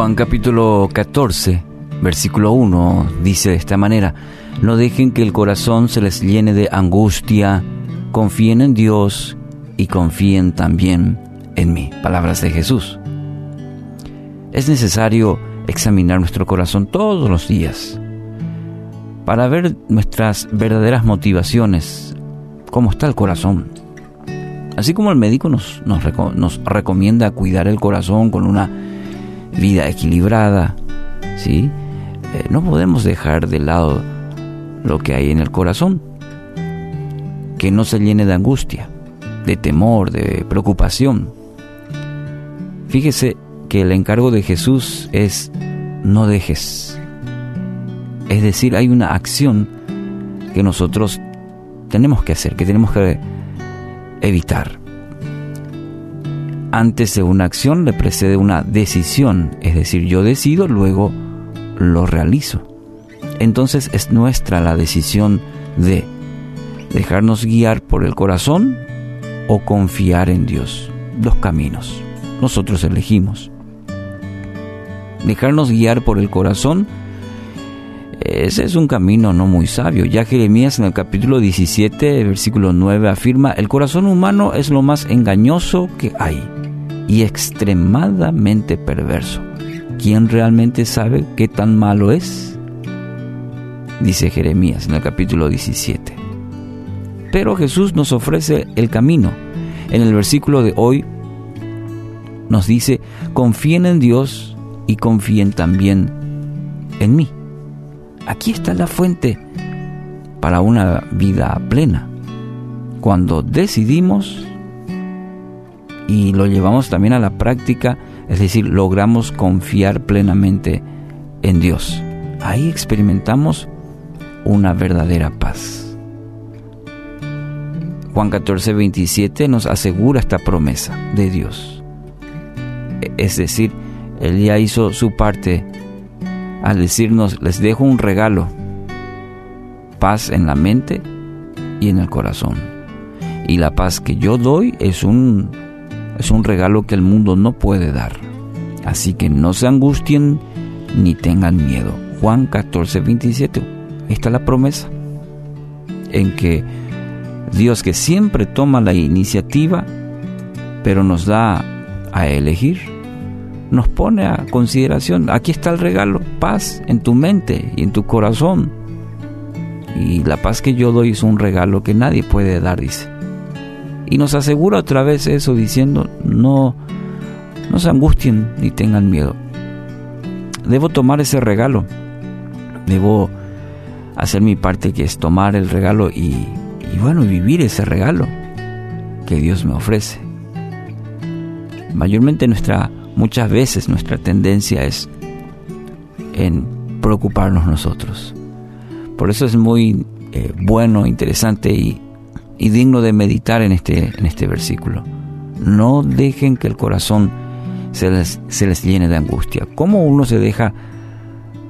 Juan capítulo 14, versículo 1 dice de esta manera, no dejen que el corazón se les llene de angustia, confíen en Dios y confíen también en mí. Palabras de Jesús. Es necesario examinar nuestro corazón todos los días para ver nuestras verdaderas motivaciones, cómo está el corazón. Así como el médico nos, nos, nos recomienda cuidar el corazón con una vida equilibrada, ¿sí? Eh, no podemos dejar de lado lo que hay en el corazón, que no se llene de angustia, de temor, de preocupación. Fíjese que el encargo de Jesús es no dejes. Es decir, hay una acción que nosotros tenemos que hacer, que tenemos que evitar. Antes de una acción le precede una decisión, es decir, yo decido, luego lo realizo. Entonces es nuestra la decisión de dejarnos guiar por el corazón o confiar en Dios. Dos caminos. Nosotros elegimos. Dejarnos guiar por el corazón, ese es un camino no muy sabio. Ya Jeremías en el capítulo 17, versículo 9 afirma, el corazón humano es lo más engañoso que hay y extremadamente perverso. ¿Quién realmente sabe qué tan malo es? Dice Jeremías en el capítulo 17. Pero Jesús nos ofrece el camino. En el versículo de hoy nos dice, confíen en Dios y confíen también en mí. Aquí está la fuente para una vida plena. Cuando decidimos y lo llevamos también a la práctica, es decir, logramos confiar plenamente en Dios. Ahí experimentamos una verdadera paz. Juan 14, 27 nos asegura esta promesa de Dios. Es decir, Él ya hizo su parte al decirnos, les dejo un regalo, paz en la mente y en el corazón. Y la paz que yo doy es un es un regalo que el mundo no puede dar. Así que no se angustien ni tengan miedo. Juan 14, 27. Esta es la promesa. En que Dios que siempre toma la iniciativa, pero nos da a elegir, nos pone a consideración. Aquí está el regalo, paz en tu mente y en tu corazón. Y la paz que yo doy es un regalo que nadie puede dar, dice. Y nos asegura otra vez eso diciendo, no, no se angustien ni tengan miedo. Debo tomar ese regalo. Debo hacer mi parte que es tomar el regalo y, bueno, vivir ese regalo que Dios me ofrece. Mayormente nuestra, muchas veces nuestra tendencia es en preocuparnos nosotros. Por eso es muy eh, bueno, interesante y y digno de meditar en este, en este versículo. No dejen que el corazón se les, se les llene de angustia. ¿Cómo uno se deja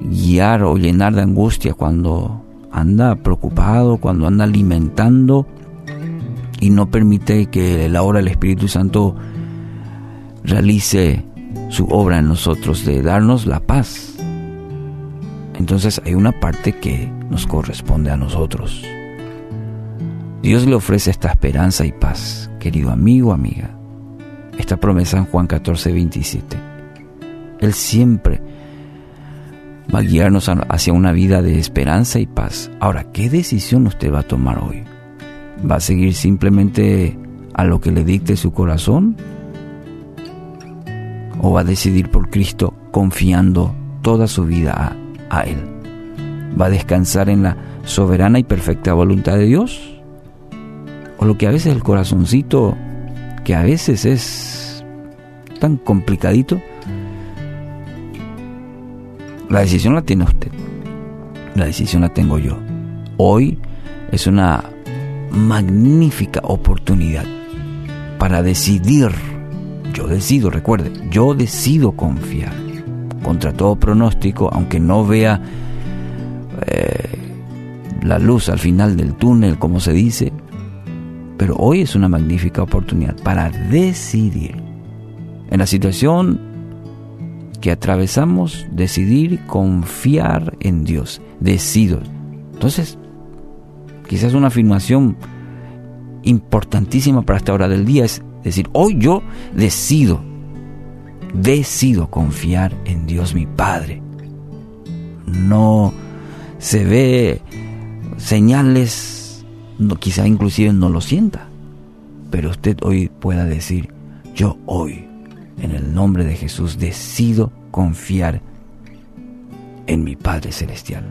guiar o llenar de angustia cuando anda preocupado, cuando anda alimentando y no permite que la obra del Espíritu Santo realice su obra en nosotros de darnos la paz? Entonces hay una parte que nos corresponde a nosotros. Dios le ofrece esta esperanza y paz, querido amigo, amiga. Esta promesa en Juan 14, 27. Él siempre va a guiarnos hacia una vida de esperanza y paz. Ahora, ¿qué decisión usted va a tomar hoy? ¿Va a seguir simplemente a lo que le dicte su corazón? ¿O va a decidir por Cristo confiando toda su vida a, a Él? ¿Va a descansar en la soberana y perfecta voluntad de Dios? O lo que a veces el corazoncito, que a veces es tan complicadito, la decisión la tiene usted, la decisión la tengo yo. Hoy es una magnífica oportunidad para decidir, yo decido, recuerde, yo decido confiar contra todo pronóstico, aunque no vea eh, la luz al final del túnel, como se dice, pero hoy es una magnífica oportunidad para decidir en la situación que atravesamos, decidir confiar en Dios. Decido. Entonces, quizás una afirmación importantísima para esta hora del día es decir, hoy yo decido, decido confiar en Dios mi Padre. No se ve señales, quizá inclusive no lo sienta, pero usted hoy pueda decir, yo hoy, en el nombre de Jesús, decido confiar en mi Padre Celestial.